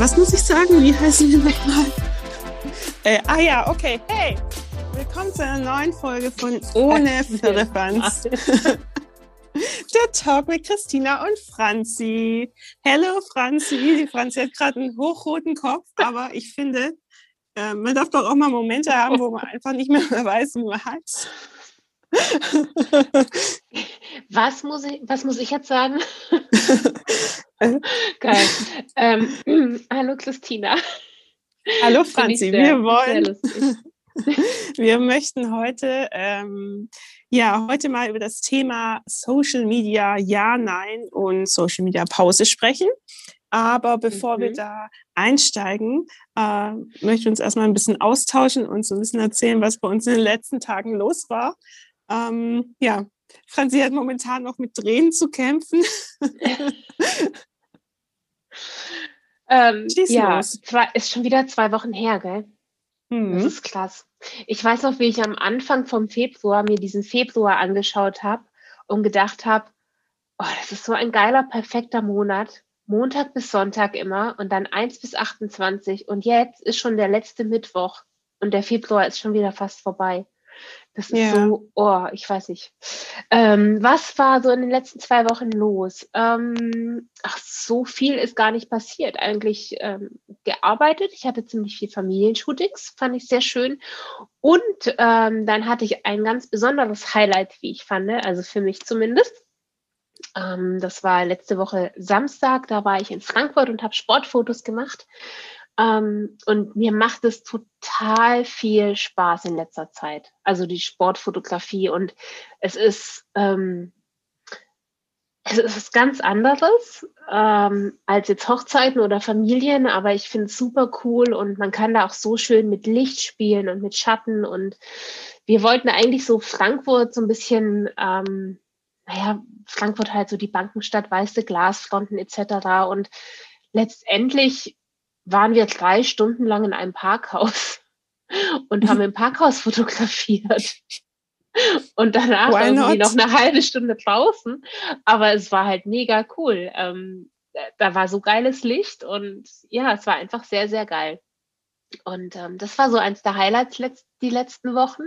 Was muss ich sagen? Wie heißen wir nochmal? Äh, ah ja, okay. Hey, willkommen zu einer neuen Folge von Ohne Firlefanz. Der Talk mit Christina und Franzi. Hello Franzi. Franzi hat gerade einen hochroten Kopf, aber ich finde, äh, man darf doch auch mal Momente haben, wo man einfach nicht mehr, mehr weiß, wie man heißt. Was muss ich, was muss ich jetzt sagen? Geil. Ähm, hallo Christina. Hallo Franzi, wir wollen, wir möchten heute, ähm, ja, heute mal über das Thema Social Media Ja, Nein und Social Media Pause sprechen. Aber bevor mhm. wir da einsteigen, äh, möchte ich uns erstmal ein bisschen austauschen und so ein bisschen erzählen, was bei uns in den letzten Tagen los war. Ähm, ja, Franzi hat momentan noch mit Tränen zu kämpfen. ähm, ja, zwei, ist schon wieder zwei Wochen her, gell? Mhm. Das ist krass. Ich weiß noch, wie ich am Anfang vom Februar mir diesen Februar angeschaut habe und gedacht habe, oh, das ist so ein geiler, perfekter Monat. Montag bis Sonntag immer und dann 1 bis 28 und jetzt ist schon der letzte Mittwoch und der Februar ist schon wieder fast vorbei. Das ist ja. so, oh, ich weiß nicht. Ähm, was war so in den letzten zwei Wochen los? Ähm, ach, so viel ist gar nicht passiert. Eigentlich ähm, gearbeitet. Ich hatte ziemlich viel Familienshootings, fand ich sehr schön. Und ähm, dann hatte ich ein ganz besonderes Highlight, wie ich fand, also für mich zumindest. Ähm, das war letzte Woche Samstag, da war ich in Frankfurt und habe Sportfotos gemacht. Ähm, und mir macht es total viel Spaß in letzter Zeit. Also die Sportfotografie und es ist, ähm, es ist ganz anderes ähm, als jetzt Hochzeiten oder Familien, aber ich finde es super cool und man kann da auch so schön mit Licht spielen und mit Schatten und wir wollten eigentlich so Frankfurt so ein bisschen, ähm, naja, Frankfurt halt so die Bankenstadt, weiße Glasfronten etc. Und letztendlich waren wir drei Stunden lang in einem Parkhaus und haben im Parkhaus fotografiert. Und danach Why irgendwie not? noch eine halbe Stunde draußen. Aber es war halt mega cool. Ähm, da war so geiles Licht und ja, es war einfach sehr, sehr geil. Und ähm, das war so eins der Highlights letzt, die letzten Wochen.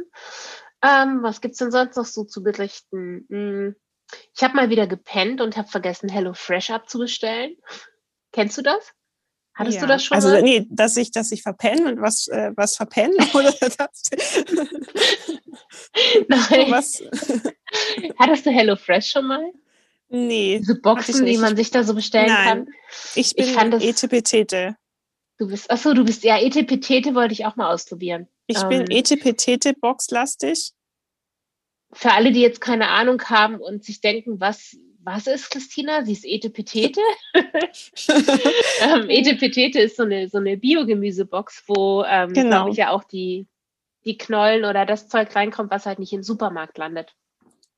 Ähm, was es denn sonst noch so zu berichten? Hm, ich habe mal wieder gepennt und habe vergessen, Hello Fresh abzubestellen. Kennst du das? Hattest ja. du das schon? Also, mal? nee, dass ich, dass ich verpenne und was, äh, was verpenne oder das? Nein. Was? Hattest du HelloFresh schon mal? Nee. Diese Boxen, die man sich da so bestellen Nein. kann? Ich bin ich Etepetete. Du bist, achso, du bist, ja, Etepetete wollte ich auch mal ausprobieren. Ich ähm, bin Etepetete boxlastig. Für alle, die jetzt keine Ahnung haben und sich denken, was, was ist Christina? Sie ist Etepetete. ähm, Etepetete ist so eine, so eine Biogemüsebox, wo, ähm, genau. glaube ich, ja auch die, die Knollen oder das Zeug reinkommt, was halt nicht im Supermarkt landet.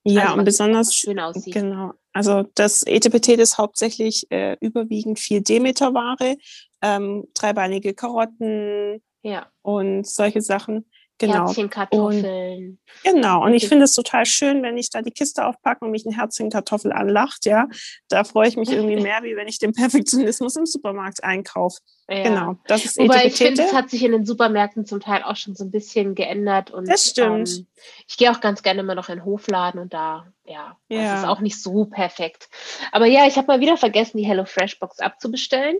Ja, also, und besonders schön aussieht. Genau. Also das Etepetete ist hauptsächlich äh, überwiegend viel Demeterware, ähm, dreibeinige Karotten ja. und solche Sachen. Genau. Herzchenkartoffeln. Und, genau. Und ich finde es total schön, wenn ich da die Kiste aufpacke und mich ein Herzchenkartoffel anlacht, ja. Da freue ich mich irgendwie mehr, wie wenn ich den Perfektionismus im Supermarkt einkaufe. Ja. Genau. Das ist Wobei ich finde, es hat sich in den Supermärkten zum Teil auch schon so ein bisschen geändert. Und, das stimmt. Ähm, ich gehe auch ganz gerne immer noch in den Hofladen und da, ja, ja. das ist auch nicht so perfekt. Aber ja, ich habe mal wieder vergessen, die HelloFresh Box abzubestellen.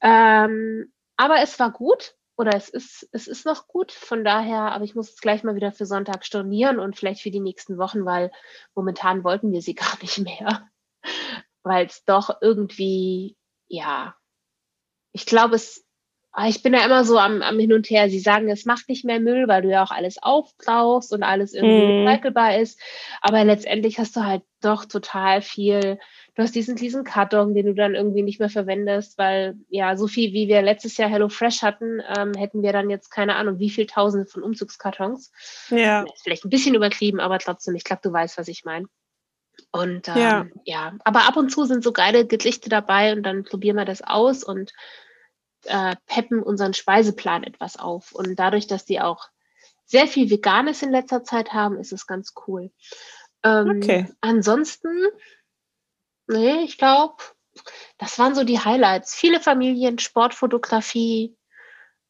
Ähm, aber es war gut oder es ist, es ist noch gut. Von daher, aber ich muss es gleich mal wieder für Sonntag stornieren und vielleicht für die nächsten Wochen, weil momentan wollten wir sie gar nicht mehr. Weil es doch irgendwie, ja, ich glaube, es, ah, ich bin ja immer so am, am Hin und Her. Sie sagen, es macht nicht mehr Müll, weil du ja auch alles aufbrauchst und alles irgendwie mm. recycelbar ist. Aber letztendlich hast du halt doch total viel du hast diesen, diesen Karton, den du dann irgendwie nicht mehr verwendest, weil ja, so viel wie wir letztes Jahr HelloFresh hatten, ähm, hätten wir dann jetzt keine Ahnung, wie viel Tausende von Umzugskartons. Ja. Vielleicht ein bisschen übertrieben, aber trotzdem, ich glaube, du weißt, was ich meine. Und ähm, ja. ja, aber ab und zu sind so geile Gerichte dabei und dann probieren wir das aus und äh, peppen unseren Speiseplan etwas auf. Und dadurch, dass die auch sehr viel Veganes in letzter Zeit haben, ist es ganz cool. Ähm, okay. Ansonsten Nee, ich glaube, das waren so die Highlights. Viele Familien, Sportfotografie.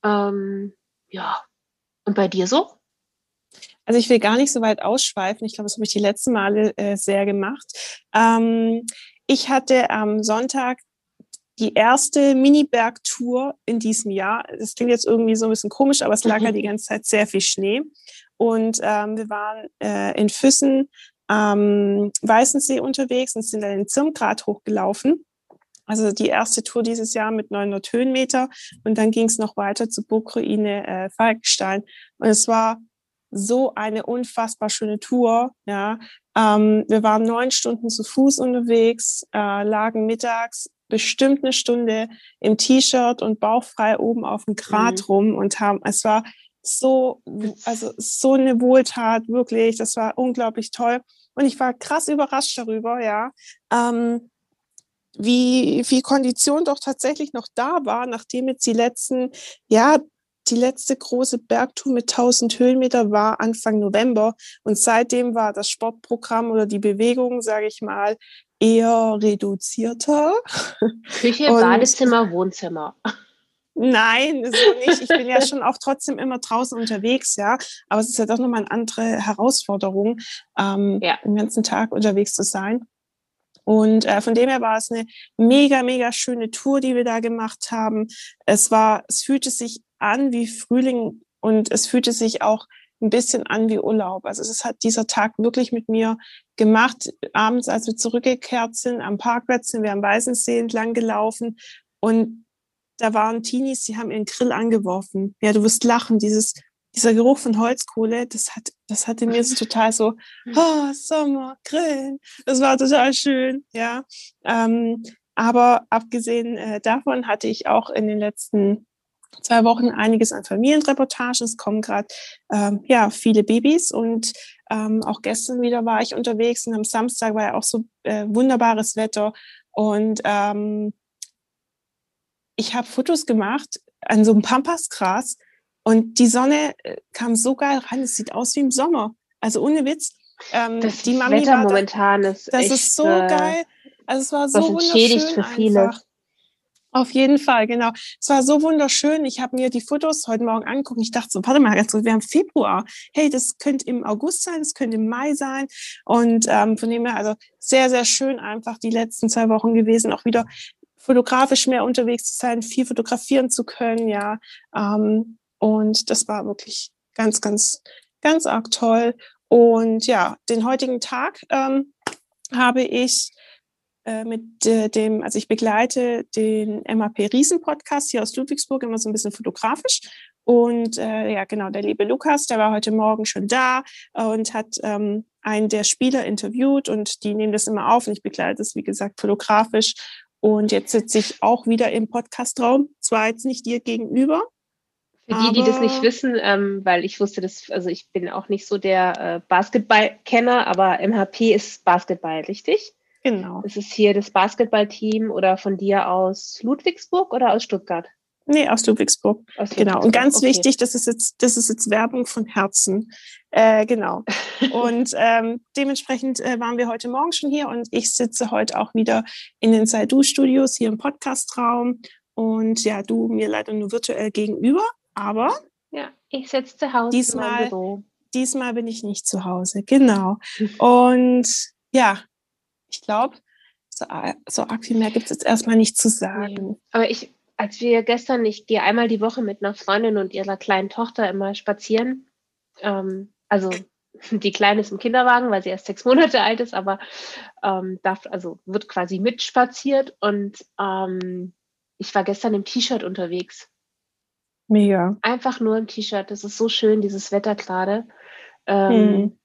Ähm, ja. Und bei dir so? Also ich will gar nicht so weit ausschweifen. Ich glaube, das habe ich die letzten Male äh, sehr gemacht. Ähm, ich hatte am Sonntag die erste Mini-Bergtour in diesem Jahr. Das klingt jetzt irgendwie so ein bisschen komisch, aber es lag ja mhm. die ganze Zeit sehr viel Schnee. Und ähm, wir waren äh, in Füssen am Weißensee unterwegs und sind dann den Zirmgrad hochgelaufen. Also die erste Tour dieses Jahr mit 900 Höhenmeter und dann ging es noch weiter zur Burgruine äh, Falkenstein und es war so eine unfassbar schöne Tour. Ja, ähm, wir waren neun Stunden zu Fuß unterwegs, äh, lagen mittags bestimmt eine Stunde im T-Shirt und bauchfrei oben auf dem Grat mhm. rum und haben, es war so, also so eine Wohltat, wirklich, das war unglaublich toll. Und ich war krass überrascht darüber, ja, ähm, wie viel Kondition doch tatsächlich noch da war, nachdem jetzt die letzten, ja, die letzte große Bergtour mit 1000 Höhenmeter war Anfang November und seitdem war das Sportprogramm oder die Bewegung, sage ich mal, eher reduzierter. Küche, Badezimmer, Wohnzimmer. Nein, so nicht. Ich bin ja schon auch trotzdem immer draußen unterwegs, ja. Aber es ist ja doch nochmal eine andere Herausforderung, ähm, ja. den ganzen Tag unterwegs zu sein. Und äh, von dem her war es eine mega, mega schöne Tour, die wir da gemacht haben. Es war, es fühlte sich an wie Frühling und es fühlte sich auch ein bisschen an wie Urlaub. Also es hat dieser Tag wirklich mit mir gemacht. Abends, als wir zurückgekehrt sind, am Parkplatz sind wir am Weißensee entlang gelaufen und da waren Teenies, die haben ihren Grill angeworfen. Ja, du wirst lachen, dieses, dieser Geruch von Holzkohle, das hat, das hatte mir so total so, oh, Sommer, Grillen. Das war total schön, ja. Ähm, aber abgesehen äh, davon hatte ich auch in den letzten zwei Wochen einiges an Familienreportagen. Es kommen gerade ähm, ja viele Babys und ähm, auch gestern wieder war ich unterwegs und am Samstag war ja auch so äh, wunderbares Wetter und ähm, ich habe Fotos gemacht an so einem Pampasgras und die Sonne äh, kam so geil rein. Es sieht aus wie im Sommer. Also ohne Witz. Ähm, das die Mami Wetter momentan ist Das echt, ist so äh, geil. Also es war so wunderschön für viele. Einfach. Auf jeden Fall, genau. Es war so wunderschön. Ich habe mir die Fotos heute Morgen angeguckt. Ich dachte so, warte mal ganz kurz, wir haben Februar. Hey, das könnte im August sein, das könnte im Mai sein. Und ähm, von dem her, also sehr, sehr schön einfach die letzten zwei Wochen gewesen. Auch wieder fotografisch mehr unterwegs zu sein, viel fotografieren zu können, ja. Ähm, und das war wirklich ganz, ganz, ganz arg toll. Und ja, den heutigen Tag ähm, habe ich äh, mit äh, dem, also ich begleite den MAP Riesen Podcast hier aus Ludwigsburg immer so ein bisschen fotografisch. Und äh, ja, genau, der liebe Lukas, der war heute Morgen schon da und hat ähm, einen der Spieler interviewt und die nehmen das immer auf und ich begleite das, wie gesagt, fotografisch. Und jetzt sitze ich auch wieder im Podcastraum, zwar jetzt nicht dir gegenüber. Für die, die das nicht wissen, ähm, weil ich wusste das, also ich bin auch nicht so der äh, Basketball-Kenner, aber MHP ist Basketball, richtig? Genau. Ist es hier das Basketballteam oder von dir aus Ludwigsburg oder aus Stuttgart? Nee, aus Ludwigsburg. Aus Ludwigsburg. Genau. Und ganz okay. wichtig, das ist jetzt, das ist jetzt Werbung von Herzen. Äh, genau. und ähm, dementsprechend äh, waren wir heute Morgen schon hier und ich sitze heute auch wieder in den Saidu-Studios hier im Podcastraum. Und ja, du mir leider nur virtuell gegenüber, aber. Ja, ich sitze zu Hause diesmal, Diesmal bin ich nicht zu Hause, genau. Und ja, ich glaube, so, so arg viel mehr gibt es jetzt erstmal nicht zu sagen. Nee. Aber ich, als wir gestern, ich gehe einmal die Woche mit einer Freundin und ihrer kleinen Tochter immer spazieren. Ähm, also die Kleine ist im Kinderwagen, weil sie erst sechs Monate alt ist, aber ähm, darf, also wird quasi mitspaziert. Und ähm, ich war gestern im T-Shirt unterwegs. Mega. Einfach nur im T-Shirt. Das ist so schön, dieses Wetter gerade. Ähm, hm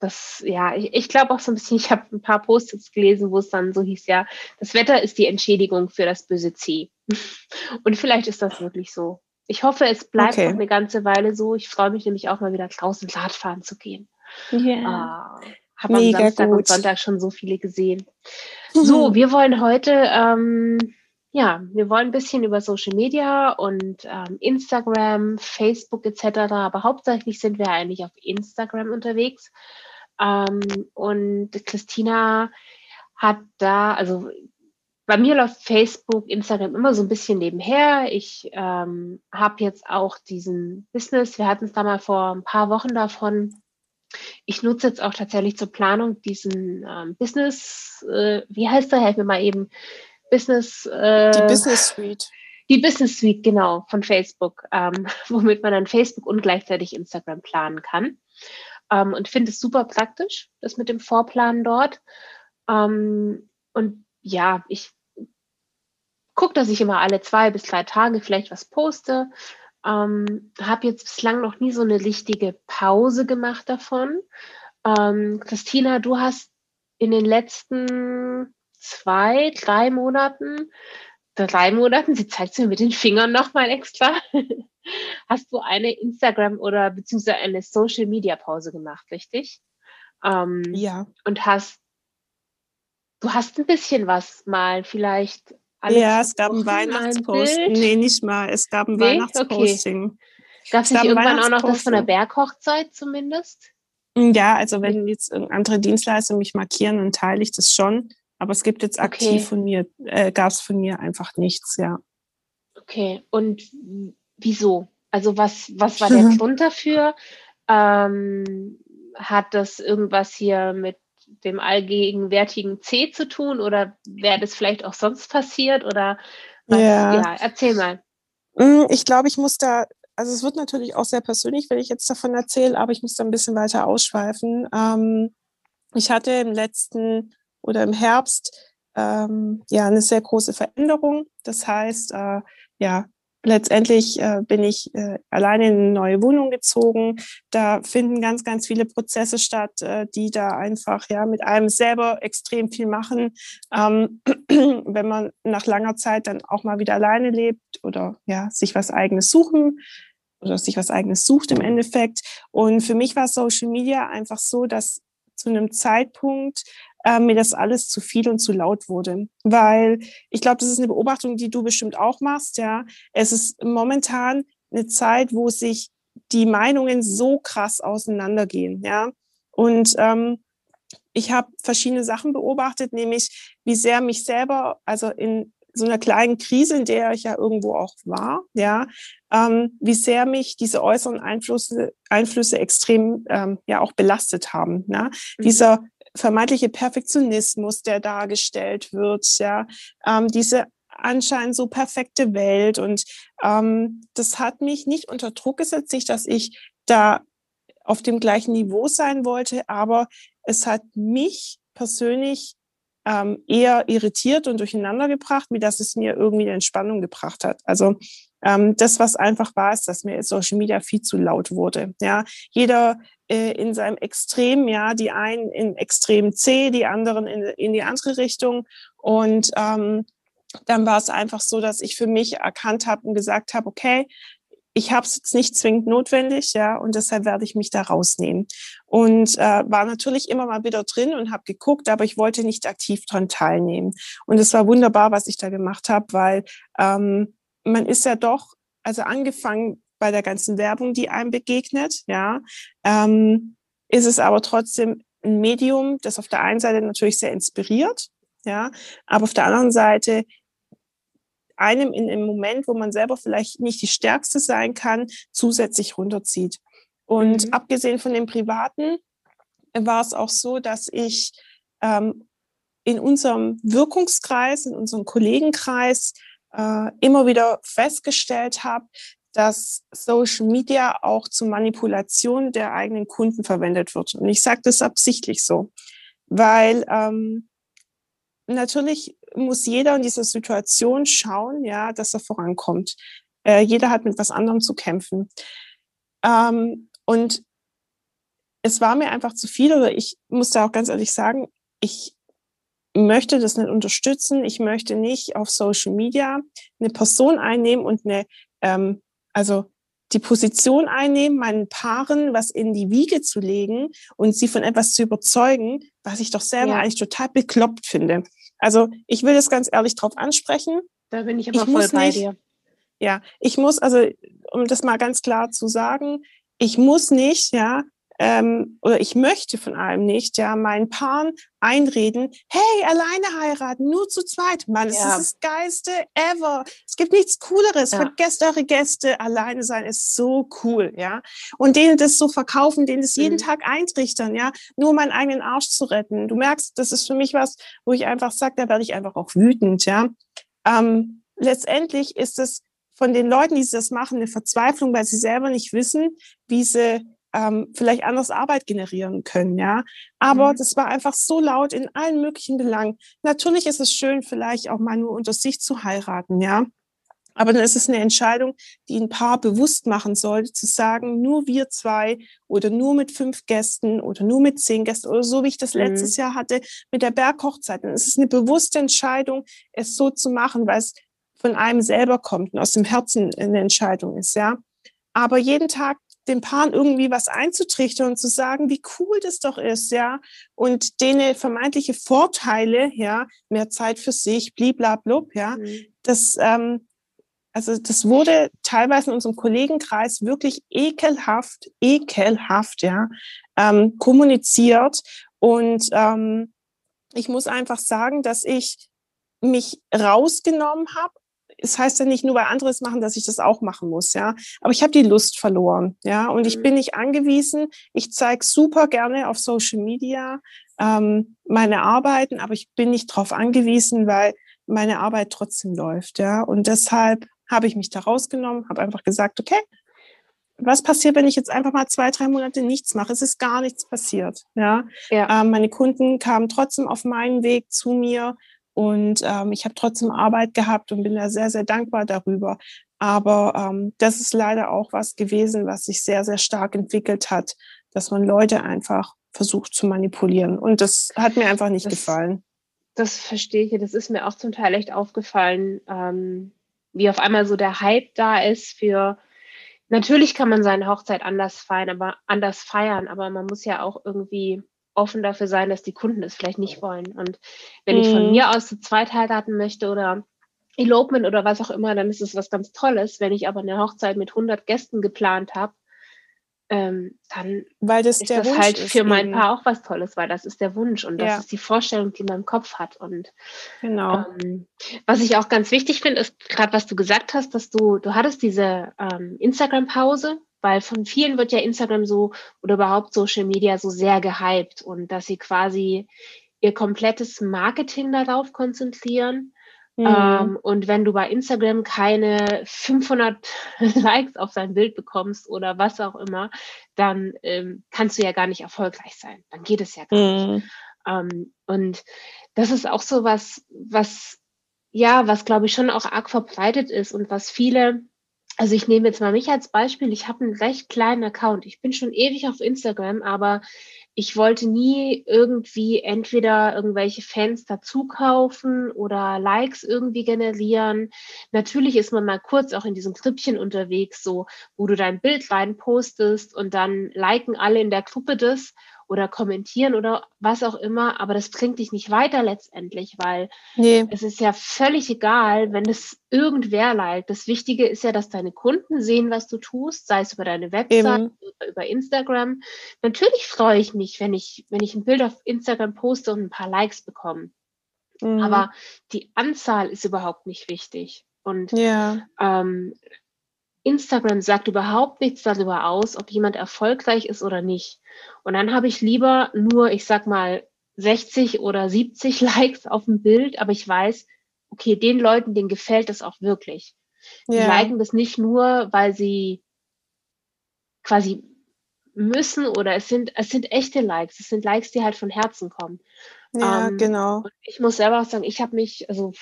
das, ja, ich, ich glaube auch so ein bisschen, ich habe ein paar Post-its gelesen, wo es dann so hieß, ja, das Wetter ist die Entschädigung für das böse C. Und vielleicht ist das wirklich so. Ich hoffe, es bleibt okay. noch eine ganze Weile so. Ich freue mich nämlich auch mal wieder draußen Radfahren zu gehen. Ja. Yeah. Äh, habe am Samstag gut. und Sonntag schon so viele gesehen. Mhm. So, wir wollen heute, ähm, ja, wir wollen ein bisschen über Social Media und ähm, Instagram, Facebook etc. Aber hauptsächlich sind wir eigentlich auf Instagram unterwegs. Ähm, und Christina hat da, also bei mir läuft Facebook, Instagram immer so ein bisschen nebenher. Ich ähm, habe jetzt auch diesen Business, wir hatten es da mal vor ein paar Wochen davon. Ich nutze jetzt auch tatsächlich zur Planung diesen ähm, Business, äh, wie heißt der? Helf mir mal eben. Business. Äh, die Business Suite. Die Business Suite, genau, von Facebook, ähm, womit man dann Facebook und gleichzeitig Instagram planen kann. Ähm, und finde es super praktisch, das mit dem Vorplanen dort. Ähm, und ja, ich gucke, dass ich immer alle zwei bis drei Tage vielleicht was poste. Ähm, habe jetzt bislang noch nie so eine richtige Pause gemacht davon. Ähm, Christina, du hast in den letzten zwei, drei Monaten, drei Monaten, sie zeigt es mir mit den Fingern nochmal extra, hast du eine Instagram- oder beziehungsweise eine Social-Media-Pause gemacht, richtig? Ähm, ja. Und hast, du hast ein bisschen was mal vielleicht ja, es gab ein Weihnachtsposting. Nee, nicht mal. Es gab ein nee? Weihnachtsposting. Okay. Gab es nicht irgendwann auch noch das von der Berghochzeit zumindest? Ja, also wenn jetzt andere Dienstleister mich markieren, dann teile ich das schon. Aber es gibt jetzt aktiv okay. von mir, äh, gab es von mir einfach nichts, ja. Okay, und wieso? Also was, was war der Grund dafür? Ähm, hat das irgendwas hier mit dem allgegenwärtigen C zu tun oder wäre das vielleicht auch sonst passiert oder was? Ja, ja erzähl mal. Hm, ich glaube, ich muss da, also es wird natürlich auch sehr persönlich, wenn ich jetzt davon erzähle, aber ich muss da ein bisschen weiter ausschweifen. Ähm, ich hatte im letzten oder im Herbst ähm, ja eine sehr große Veränderung. Das heißt, äh, ja, letztendlich äh, bin ich äh, alleine in eine neue Wohnung gezogen. Da finden ganz, ganz viele Prozesse statt, äh, die da einfach ja mit einem selber extrem viel machen. Ähm, wenn man nach langer Zeit dann auch mal wieder alleine lebt oder ja sich was Eigenes suchen oder sich was Eigenes sucht im Endeffekt. Und für mich war Social Media einfach so, dass zu einem Zeitpunkt äh, mir das alles zu viel und zu laut wurde. Weil ich glaube, das ist eine Beobachtung, die du bestimmt auch machst, ja. Es ist momentan eine Zeit, wo sich die Meinungen so krass auseinandergehen, ja. Und ähm, ich habe verschiedene Sachen beobachtet, nämlich wie sehr mich selber, also in so einer kleinen Krise, in der ich ja irgendwo auch war, ja, ähm, wie sehr mich diese äußeren Einflüsse, Einflüsse extrem ähm, ja auch belastet haben. Ne? Mhm. Dieser vermeintliche Perfektionismus, der dargestellt wird, ja, ähm, diese anscheinend so perfekte Welt. Und ähm, das hat mich nicht unter Druck gesetzt, nicht, dass ich da auf dem gleichen Niveau sein wollte, aber es hat mich persönlich ähm, eher irritiert und durcheinander gebracht, wie dass es mir irgendwie eine Entspannung gebracht hat. Also ähm, das, was einfach war, ist, dass mir Social Media viel zu laut wurde. Ja, jeder äh, in seinem Extrem, ja, die einen in Extrem C, die anderen in, in die andere Richtung. Und ähm, dann war es einfach so, dass ich für mich erkannt habe und gesagt habe, okay, ich habe es jetzt nicht zwingend notwendig, ja, und deshalb werde ich mich da rausnehmen. Und äh, war natürlich immer mal wieder drin und habe geguckt, aber ich wollte nicht aktiv dran teilnehmen. Und es war wunderbar, was ich da gemacht habe, weil ähm, man ist ja doch, also angefangen bei der ganzen Werbung, die einem begegnet, ja, ähm, ist es aber trotzdem ein Medium, das auf der einen Seite natürlich sehr inspiriert, ja, aber auf der anderen Seite einem in einem Moment, wo man selber vielleicht nicht die Stärkste sein kann, zusätzlich runterzieht. Und mhm. abgesehen von dem Privaten war es auch so, dass ich ähm, in unserem Wirkungskreis, in unserem Kollegenkreis äh, immer wieder festgestellt habe, dass Social Media auch zur Manipulation der eigenen Kunden verwendet wird. Und ich sage das absichtlich so, weil ähm, natürlich muss jeder in dieser Situation schauen, ja, dass er vorankommt. Äh, jeder hat mit was anderem zu kämpfen. Ähm, und es war mir einfach zu viel, oder ich muss da auch ganz ehrlich sagen, ich möchte das nicht unterstützen. Ich möchte nicht auf Social Media eine Person einnehmen und eine, ähm, also die Position einnehmen, meinen Paaren was in die Wiege zu legen und sie von etwas zu überzeugen, was ich doch selber ja. eigentlich total bekloppt finde. Also ich will das ganz ehrlich drauf ansprechen. Da bin ich aber ich voll bei nicht, dir. Ja, ich muss, also um das mal ganz klar zu sagen, ich muss nicht, ja, ähm, oder ich möchte von allem nicht, ja, meinen Paaren einreden, hey, alleine heiraten, nur zu zweit. Mann, ja. ist das Geilste ever. Es gibt nichts Cooleres. Ja. Vergesst eure Gäste. Alleine sein ist so cool, ja. Und denen das so verkaufen, denen das jeden mhm. Tag eintrichtern, ja, nur meinen eigenen Arsch zu retten. Du merkst, das ist für mich was, wo ich einfach sage, da werde ich einfach auch wütend, ja. Ähm, letztendlich ist es von den Leuten, die das machen, eine Verzweiflung, weil sie selber nicht wissen, wie sie ähm, vielleicht anders Arbeit generieren können, ja. Aber mhm. das war einfach so laut in allen möglichen Belangen. Natürlich ist es schön, vielleicht auch mal nur unter sich zu heiraten, ja. Aber dann ist es eine Entscheidung, die ein Paar bewusst machen sollte, zu sagen, nur wir zwei oder nur mit fünf Gästen oder nur mit zehn Gästen oder so, wie ich das mhm. letztes Jahr hatte mit der Berghochzeit. Dann ist es eine bewusste Entscheidung, es so zu machen, weil es von einem selber kommt und aus dem Herzen eine Entscheidung ist, ja. Aber jeden Tag den Paaren irgendwie was einzutrichtern und zu sagen, wie cool das doch ist, ja, und denen vermeintliche Vorteile, ja, mehr Zeit für sich, bliblablub, ja, mhm. das, ähm, also das wurde teilweise in unserem Kollegenkreis wirklich ekelhaft, ekelhaft, ja, ähm, kommuniziert. Und ähm, ich muss einfach sagen, dass ich mich rausgenommen habe es heißt ja nicht nur, weil andere es machen, dass ich das auch machen muss, ja. Aber ich habe die Lust verloren, ja. Und ich mhm. bin nicht angewiesen. Ich zeige super gerne auf Social Media ähm, meine Arbeiten, aber ich bin nicht darauf angewiesen, weil meine Arbeit trotzdem läuft, ja. Und deshalb habe ich mich da rausgenommen, habe einfach gesagt, okay, was passiert, wenn ich jetzt einfach mal zwei, drei Monate nichts mache? Es ist gar nichts passiert. Ja, ja. Ähm, meine Kunden kamen trotzdem auf meinen Weg zu mir. Und ähm, ich habe trotzdem Arbeit gehabt und bin da sehr, sehr dankbar darüber. Aber ähm, das ist leider auch was gewesen, was sich sehr, sehr stark entwickelt hat, dass man Leute einfach versucht zu manipulieren. Und das hat mir einfach nicht das, gefallen. Das verstehe ich. Das ist mir auch zum Teil echt aufgefallen, ähm, wie auf einmal so der Hype da ist für Natürlich kann man seine Hochzeit anders feiern, aber anders feiern, aber man muss ja auch irgendwie offen dafür sein, dass die Kunden es vielleicht nicht wollen. Und wenn mhm. ich von mhm. mir aus zu zweit heiraten möchte oder Elopement oder was auch immer, dann ist es was ganz Tolles. Wenn ich aber eine Hochzeit mit 100 Gästen geplant habe, ähm, dann weil das ist das Wunsch halt für mein Paar auch was Tolles, weil das ist der Wunsch und das ja. ist die Vorstellung, die man im Kopf hat. Und genau. Ähm, was ich auch ganz wichtig finde, ist gerade, was du gesagt hast, dass du, du hattest diese ähm, Instagram-Pause weil von vielen wird ja Instagram so oder überhaupt Social Media so sehr gehypt und dass sie quasi ihr komplettes Marketing darauf konzentrieren. Mhm. Ähm, und wenn du bei Instagram keine 500 Likes auf dein Bild bekommst oder was auch immer, dann ähm, kannst du ja gar nicht erfolgreich sein. Dann geht es ja gar mhm. nicht. Ähm, und das ist auch so was, was ja, was glaube ich schon auch arg verbreitet ist und was viele also ich nehme jetzt mal mich als Beispiel. Ich habe einen recht kleinen Account. Ich bin schon ewig auf Instagram, aber ich wollte nie irgendwie entweder irgendwelche Fans dazu kaufen oder Likes irgendwie generieren. Natürlich ist man mal kurz auch in diesem Krippchen unterwegs, so wo du dein Bild rein postest und dann liken alle in der Gruppe das oder kommentieren oder was auch immer, aber das bringt dich nicht weiter letztendlich, weil nee. es ist ja völlig egal, wenn es irgendwer liked. Das Wichtige ist ja, dass deine Kunden sehen, was du tust, sei es über deine Website oder über Instagram. Natürlich freue ich mich, wenn ich, wenn ich ein Bild auf Instagram poste und ein paar Likes bekomme. Mhm. Aber die Anzahl ist überhaupt nicht wichtig. Und ja. ähm, Instagram sagt überhaupt nichts darüber aus, ob jemand erfolgreich ist oder nicht. Und dann habe ich lieber nur, ich sag mal, 60 oder 70 Likes auf dem Bild, aber ich weiß, okay, den Leuten, denen gefällt das auch wirklich. Die ja. liken das nicht nur, weil sie quasi müssen oder es sind, es sind echte Likes. Es sind Likes, die halt von Herzen kommen. Ja, ähm, genau. ich muss selber auch sagen, ich habe mich, also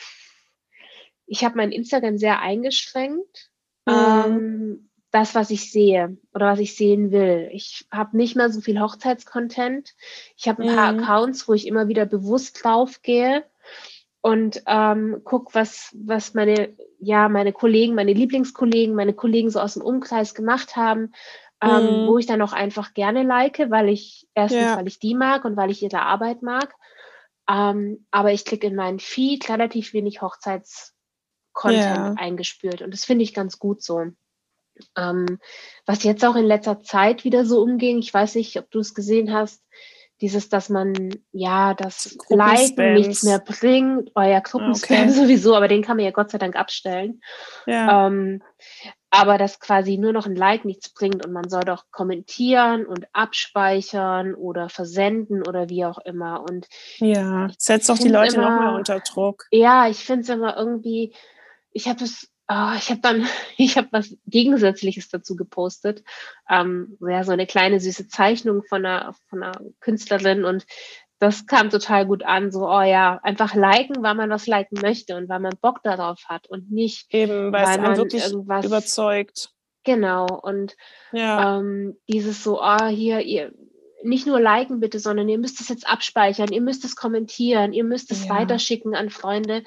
ich habe mein Instagram sehr eingeschränkt. Ähm, das, was ich sehe oder was ich sehen will. Ich habe nicht mehr so viel Hochzeitscontent. Ich habe ein mhm. paar Accounts, wo ich immer wieder bewusst draufgehe und ähm, guck, was, was meine, ja, meine Kollegen, meine Lieblingskollegen, meine Kollegen so aus dem Umkreis gemacht haben, ähm, mhm. wo ich dann auch einfach gerne like, weil ich erstens, ja. weil ich die mag und weil ich ihre Arbeit mag. Ähm, aber ich klicke in meinen Feed relativ wenig Hochzeits Content yeah. eingespült. Und das finde ich ganz gut so. Ähm, was jetzt auch in letzter Zeit wieder so umging, ich weiß nicht, ob du es gesehen hast, dieses, dass man ja das Liken nichts mehr bringt, euer Gruppenspam okay. sowieso, aber den kann man ja Gott sei Dank abstellen. Ja. Ähm, aber dass quasi nur noch ein Like nichts bringt und man soll doch kommentieren und abspeichern oder versenden oder wie auch immer. Und ja, setzt doch die Leute nochmal unter Druck. Ja, ich finde es immer irgendwie, ich habe es Oh, ich habe dann, ich habe was Gegensätzliches dazu gepostet. Ähm, ja, so eine kleine süße Zeichnung von einer, von einer Künstlerin und das kam total gut an. So, oh ja, einfach liken, weil man was liken möchte und weil man Bock darauf hat und nicht, Eben, weil, weil man wirklich irgendwas überzeugt. Genau. Und ja. ähm, dieses so, oh, hier, ihr, nicht nur liken bitte, sondern ihr müsst es jetzt abspeichern, ihr müsst es kommentieren, ihr müsst es ja. weiterschicken an Freunde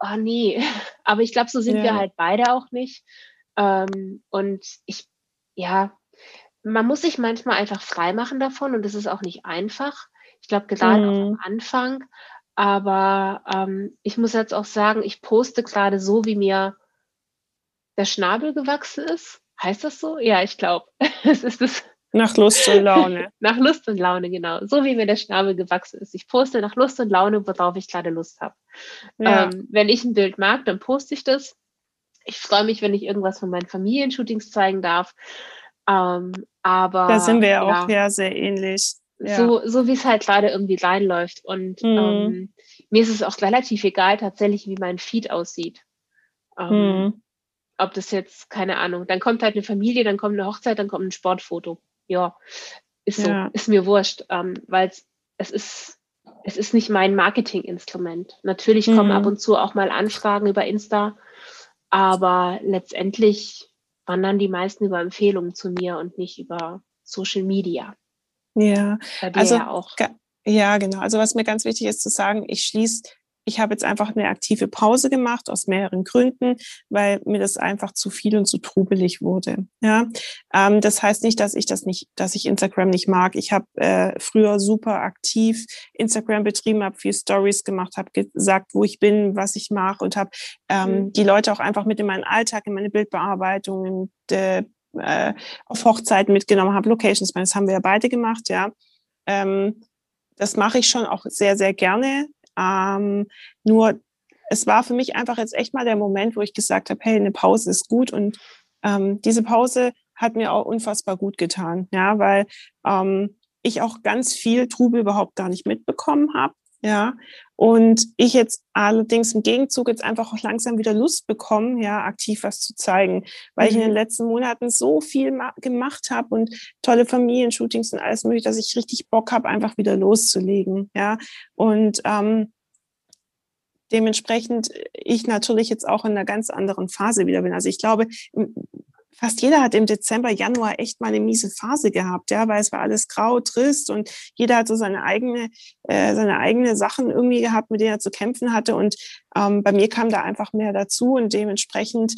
oh nee, aber ich glaube, so sind ja. wir halt beide auch nicht. Ähm, und ich, ja, man muss sich manchmal einfach frei machen davon und das ist auch nicht einfach. Ich glaube, gerade mhm. auch am Anfang. Aber ähm, ich muss jetzt auch sagen, ich poste gerade so, wie mir der Schnabel gewachsen ist. Heißt das so? Ja, ich glaube. es ist das. Nach Lust und Laune. nach Lust und Laune, genau. So wie mir der Schnabel gewachsen ist. Ich poste nach Lust und Laune, worauf ich gerade Lust habe. Ja. Ähm, wenn ich ein Bild mag, dann poste ich das. Ich freue mich, wenn ich irgendwas von meinen Familienshootings zeigen darf. Ähm, aber da sind wir ja auch ja sehr ähnlich. Ja. So, so wie es halt gerade irgendwie reinläuft. Und mhm. ähm, mir ist es auch relativ egal tatsächlich, wie mein Feed aussieht. Ähm, mhm. Ob das jetzt, keine Ahnung, dann kommt halt eine Familie, dann kommt eine Hochzeit, dann kommt ein Sportfoto ja, ist so, ja. ist mir wurscht, ähm, weil es ist, es ist nicht mein Marketinginstrument. Natürlich kommen mhm. ab und zu auch mal Anfragen über Insta, aber letztendlich wandern die meisten über Empfehlungen zu mir und nicht über Social Media. Ja, also ja, auch. ja, genau. Also was mir ganz wichtig ist zu sagen, ich schließe ich habe jetzt einfach eine aktive Pause gemacht aus mehreren Gründen, weil mir das einfach zu viel und zu trubelig wurde. Ja, ähm, das heißt nicht, dass ich das nicht, dass ich Instagram nicht mag. Ich habe äh, früher super aktiv Instagram betrieben, habe viel Stories gemacht, habe gesagt, wo ich bin, was ich mache und habe ähm, mhm. die Leute auch einfach mit in meinen Alltag, in meine Bildbearbeitung, äh, auf Hochzeiten mitgenommen, habe Locations, das haben wir ja beide gemacht, ja. Ähm, das mache ich schon auch sehr, sehr gerne. Ähm, nur es war für mich einfach jetzt echt mal der Moment, wo ich gesagt habe, hey, eine Pause ist gut und ähm, diese Pause hat mir auch unfassbar gut getan, ja, weil ähm, ich auch ganz viel Trubel überhaupt gar nicht mitbekommen habe. Ja, und ich jetzt allerdings im Gegenzug jetzt einfach auch langsam wieder Lust bekommen, ja, aktiv was zu zeigen, weil mhm. ich in den mhm. letzten Monaten so viel gemacht habe und tolle Familienshootings und alles mögliche, dass ich richtig Bock habe, einfach wieder loszulegen, ja. Und ähm, dementsprechend ich natürlich jetzt auch in einer ganz anderen Phase wieder bin. Also ich glaube, fast jeder hat im Dezember, Januar echt mal eine miese Phase gehabt, ja, weil es war alles grau, trist und jeder hat so seine eigene, äh, seine eigene Sachen irgendwie gehabt, mit denen er zu kämpfen hatte. Und ähm, bei mir kam da einfach mehr dazu und dementsprechend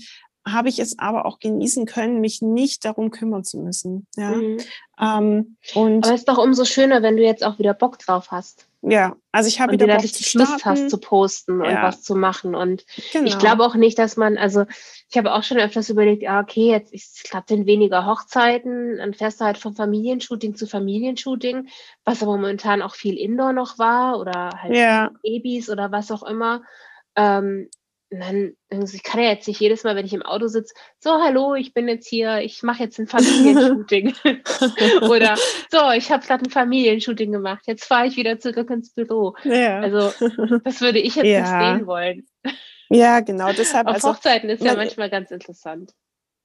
habe ich es aber auch genießen können, mich nicht darum kümmern zu müssen. Ja. Mhm. Ähm, und aber es ist doch umso schöner, wenn du jetzt auch wieder Bock drauf hast. Ja, also ich habe wieder Bock zu Lust hast zu posten ja. und was zu machen. Und genau. ich glaube auch nicht, dass man, also ich habe auch schon öfters überlegt, ja, okay, jetzt ich glaube, sind weniger Hochzeiten, dann fährst du halt von Familienshooting zu Familienshooting, was aber momentan auch viel Indoor noch war oder halt ja. Babys oder was auch immer. Ähm, dann, ich kann ja jetzt nicht jedes Mal, wenn ich im Auto sitze, so, hallo, ich bin jetzt hier, ich mache jetzt ein Familienshooting. Oder so, ich habe gerade ein Familienshooting gemacht, jetzt fahre ich wieder zurück ins Büro. Ja. Also, das würde ich jetzt ja. nicht sehen wollen. Ja, genau. Deshalb, Auf also, Hochzeiten ist ja manchmal ganz interessant.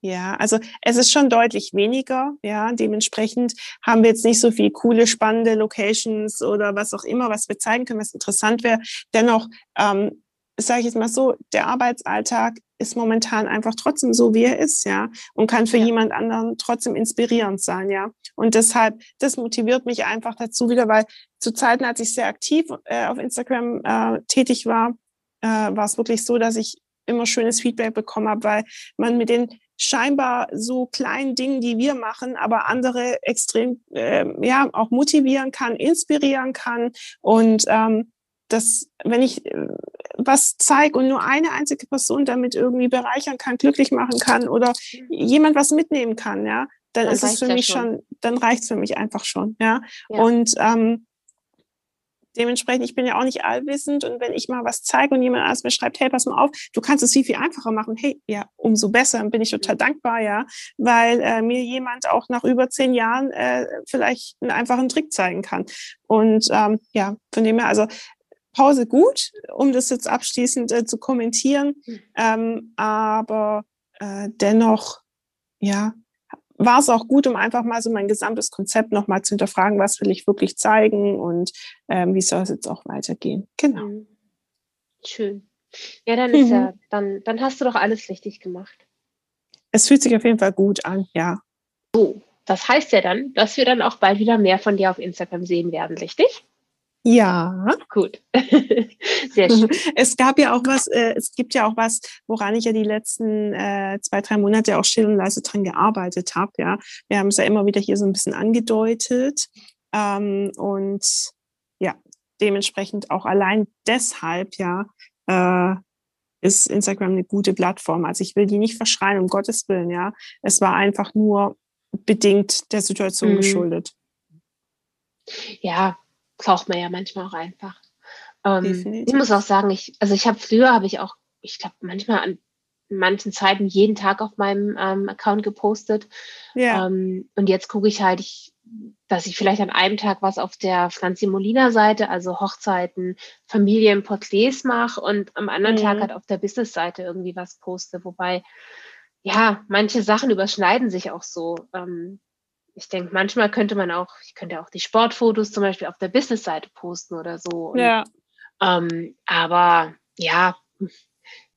Ja, also es ist schon deutlich weniger. Ja, dementsprechend haben wir jetzt nicht so viel coole, spannende Locations oder was auch immer, was wir zeigen können, was interessant wäre. Dennoch ähm, sage ich jetzt mal so, der Arbeitsalltag ist momentan einfach trotzdem so, wie er ist, ja, und kann für ja. jemand anderen trotzdem inspirierend sein, ja. Und deshalb, das motiviert mich einfach dazu wieder, weil zu Zeiten, als ich sehr aktiv äh, auf Instagram äh, tätig war, äh, war es wirklich so, dass ich immer schönes Feedback bekommen habe, weil man mit den scheinbar so kleinen Dingen, die wir machen, aber andere extrem, äh, ja, auch motivieren kann, inspirieren kann und ähm, dass wenn ich äh, was zeige und nur eine einzige Person damit irgendwie bereichern kann, glücklich machen kann oder mhm. jemand was mitnehmen kann, ja, dann, dann ist es für mich schon. schon, dann reicht es für mich einfach schon, ja. ja. Und ähm, dementsprechend, ich bin ja auch nicht allwissend und wenn ich mal was zeige und jemand anders mir schreibt, hey, pass mal auf, du kannst es viel, viel einfacher machen, hey, ja, umso besser, dann bin ich total dankbar, ja, weil äh, mir jemand auch nach über zehn Jahren äh, vielleicht einen einfachen Trick zeigen kann. Und ähm, ja, von dem her, also Pause gut, um das jetzt abschließend äh, zu kommentieren, mhm. ähm, aber äh, dennoch, ja, war es auch gut, um einfach mal so mein gesamtes Konzept nochmal zu hinterfragen, was will ich wirklich zeigen und ähm, wie soll es jetzt auch weitergehen. Genau. Mhm. Schön. Ja, dann ist mhm. ja, dann, dann hast du doch alles richtig gemacht. Es fühlt sich auf jeden Fall gut an, ja. So, das heißt ja dann, dass wir dann auch bald wieder mehr von dir auf Instagram sehen werden, richtig? Ja. Gut. Sehr schön. Es gab ja auch was, äh, es gibt ja auch was, woran ich ja die letzten äh, zwei, drei Monate auch still und leise dran gearbeitet habe. Ja, wir haben es ja immer wieder hier so ein bisschen angedeutet. Ähm, und ja, dementsprechend auch allein deshalb, ja, äh, ist Instagram eine gute Plattform. Also ich will die nicht verschreien, um Gottes Willen, ja. Es war einfach nur bedingt der Situation mhm. geschuldet. Ja, braucht man ja manchmal auch einfach. Ähm, ich muss auch sagen, ich, also ich habe früher habe ich auch, ich glaube, manchmal an manchen Zeiten jeden Tag auf meinem ähm, Account gepostet. Ja. Ähm, und jetzt gucke ich halt, ich, dass ich vielleicht an einem Tag was auf der Franzi Molina Seite, also Hochzeiten, Familienporträts mache und am anderen mhm. Tag halt auf der Business Seite irgendwie was poste. Wobei, ja, manche Sachen überschneiden sich auch so. Ähm, ich denke, manchmal könnte man auch, ich könnte auch die Sportfotos zum Beispiel auf der Business-Seite posten oder so. Und, ja. Ähm, aber ja,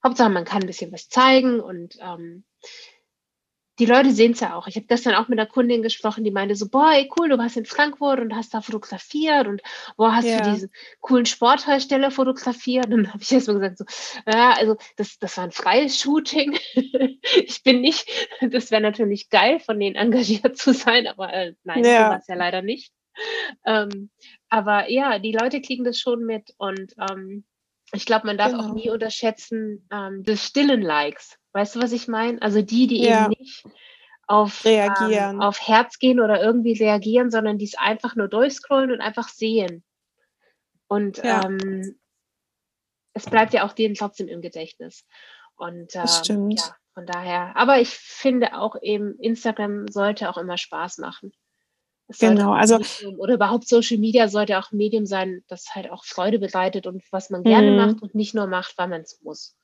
Hauptsache man kann ein bisschen was zeigen und ähm, die Leute sehen es ja auch. Ich habe gestern auch mit einer Kundin gesprochen, die meinte so, boah, ey, cool, du warst in Frankfurt und hast da fotografiert und boah, hast ja. du diesen coolen Sporthersteller fotografiert? Und dann habe ich erst mal gesagt, so, ja, also das, das war ein freies Shooting. ich bin nicht, das wäre natürlich geil, von denen engagiert zu sein, aber äh, nein, ja. so war es ja leider nicht. Ähm, aber ja, die Leute kriegen das schon mit und ähm, ich glaube, man darf genau. auch nie unterschätzen, ähm, des stillen Likes. Weißt du, was ich meine? Also die, die ja. eben nicht auf, reagieren. Ähm, auf Herz gehen oder irgendwie reagieren, sondern die es einfach nur durchscrollen und einfach sehen. Und ja. ähm, es bleibt ja auch denen trotzdem im Gedächtnis. Und ähm, das stimmt. ja, von daher. Aber ich finde auch eben, Instagram sollte auch immer Spaß machen. genau, also Medium, oder überhaupt Social Media sollte auch ein Medium sein, das halt auch Freude bereitet und was man gerne mhm. macht und nicht nur macht, weil man es muss.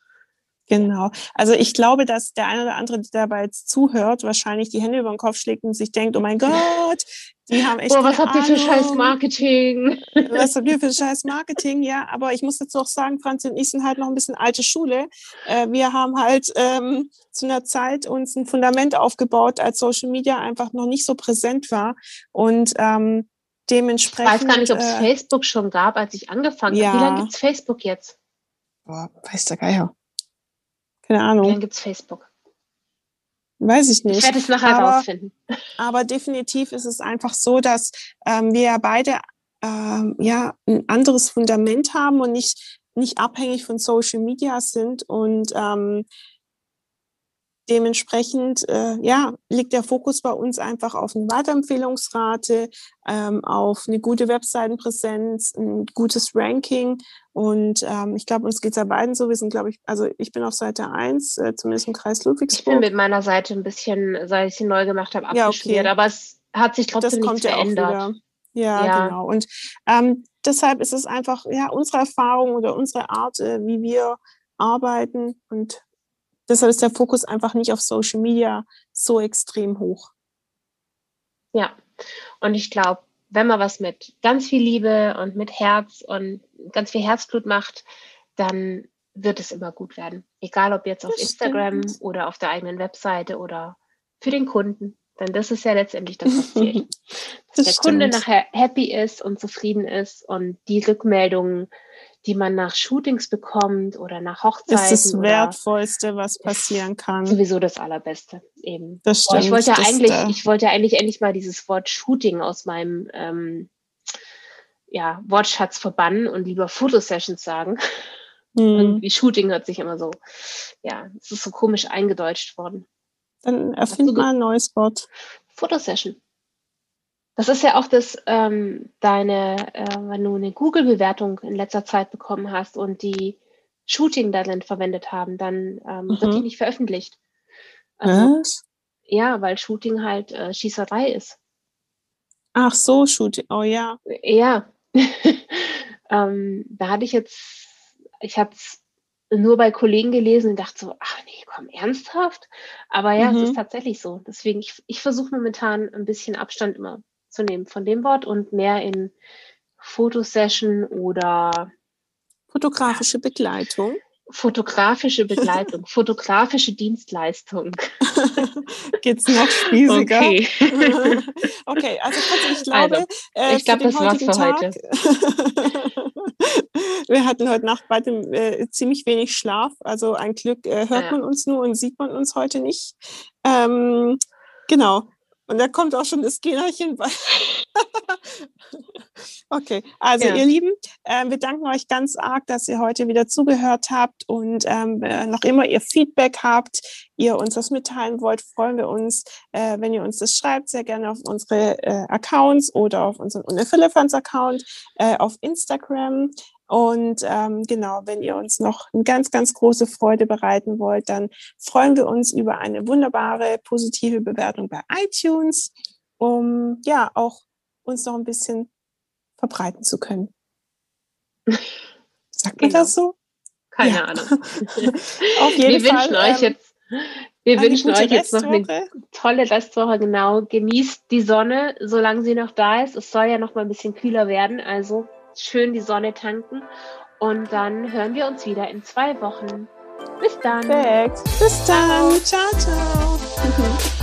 Genau. Also ich glaube, dass der eine oder andere, der dabei jetzt zuhört, wahrscheinlich die Hände über den Kopf schlägt und sich denkt, oh mein Gott, die haben echt. Boah, was habt ihr für scheiß Marketing? Was habt ihr für scheiß Marketing? Ja, aber ich muss jetzt auch sagen, Franz und ich sind halt noch ein bisschen alte Schule. Äh, wir haben halt ähm, zu einer Zeit uns ein Fundament aufgebaut, als Social Media einfach noch nicht so präsent war. Und ähm, dementsprechend. Ich weiß gar nicht, ob es äh, Facebook schon gab, als ich angefangen ja. habe. Wie lange gibt es Facebook jetzt? Boah, weiß der Geier. Keine Ahnung. Dann gibt es Facebook. Weiß ich nicht. Ich werde es nachher aber, rausfinden. Aber definitiv ist es einfach so, dass ähm, wir ja beide ähm, ja ein anderes Fundament haben und nicht, nicht abhängig von Social Media sind. Und ähm, dementsprechend äh, ja, liegt der Fokus bei uns einfach auf eine Weiterempfehlungsrate, ähm, auf eine gute Webseitenpräsenz, ein gutes Ranking. Und ähm, ich glaube, uns geht es ja beiden so. Wir sind, glaube ich, also ich bin auf Seite 1, äh, zumindest im Kreis Ludwigsburg. Ich bin mit meiner Seite ein bisschen, seit ich sie neu gemacht habe, abgeschmiert. Ja, okay. Aber es hat sich trotzdem das nichts verändert. Ja, ja, genau. Und ähm, deshalb ist es einfach ja unsere Erfahrung oder unsere Art, äh, wie wir arbeiten. Und deshalb ist der Fokus einfach nicht auf Social Media so extrem hoch. Ja, und ich glaube, wenn man was mit ganz viel Liebe und mit Herz und ganz viel Herzblut macht, dann wird es immer gut werden. Egal ob jetzt auf das Instagram stimmt. oder auf der eigenen Webseite oder für den Kunden. Denn das ist ja letztendlich das, was zählt. Dass das der stimmt. Kunde nachher happy ist und zufrieden ist und die Rückmeldungen die man nach Shootings bekommt oder nach Hochzeiten. Das ist das Wertvollste, was passieren kann. Sowieso das Allerbeste eben. Das stimmt. ich wollte ja eigentlich, ich wollte ja eigentlich endlich mal dieses Wort Shooting aus meinem ähm, ja, Wortschatz verbannen und lieber Fotosessions sagen. Mhm. Irgendwie Shooting hört sich immer so, ja, es ist so komisch eingedeutscht worden. Dann erfind mal ein neues Wort. Fotosession. Das ist ja auch das, ähm, deine, äh, wenn du eine Google-Bewertung in letzter Zeit bekommen hast und die Shooting darin verwendet haben, dann ähm, mhm. wird die nicht veröffentlicht. Also, Was? Ja, weil Shooting halt äh, Schießerei ist. Ach so, Shooting, oh ja. Ja. ähm, da hatte ich jetzt, ich habe es nur bei Kollegen gelesen und dachte so, ach nee, komm, ernsthaft? Aber ja, mhm. es ist tatsächlich so. Deswegen, ich, ich versuche momentan ein bisschen Abstand immer zu nehmen von dem Wort und mehr in Fotosession oder fotografische Begleitung. Fotografische Begleitung, fotografische Dienstleistung. Geht's noch spießiger? Okay, okay also ich glaube, also, äh, ich glaube, das war's für Tag, heute. wir hatten heute Nacht beide äh, ziemlich wenig Schlaf, also ein Glück äh, hört ja. man uns nur und sieht man uns heute nicht. Ähm, genau. Und da kommt auch schon das Generchen bei. okay, also ja. ihr Lieben, äh, wir danken euch ganz arg, dass ihr heute wieder zugehört habt und ähm, äh, noch immer ihr Feedback habt, ihr uns was mitteilen wollt, freuen wir uns, äh, wenn ihr uns das schreibt, sehr gerne auf unsere äh, Accounts oder auf unseren Unephiliphants-Account äh, auf Instagram. Und ähm, genau, wenn ihr uns noch eine ganz, ganz große Freude bereiten wollt, dann freuen wir uns über eine wunderbare positive Bewertung bei iTunes, um ja auch uns noch ein bisschen verbreiten zu können. Sagt genau. man das so? Keine ja. Ahnung. Auf jeden wir Fall. Wünschen euch ähm, jetzt, wir wünschen euch jetzt noch eine tolle Restwoche. Genau. Genießt die Sonne, solange sie noch da ist. Es soll ja noch mal ein bisschen kühler werden. Also schön die Sonne tanken. Und dann hören wir uns wieder in zwei Wochen. Bis dann. Perfekt. Bis dann. ciao. ciao. ciao.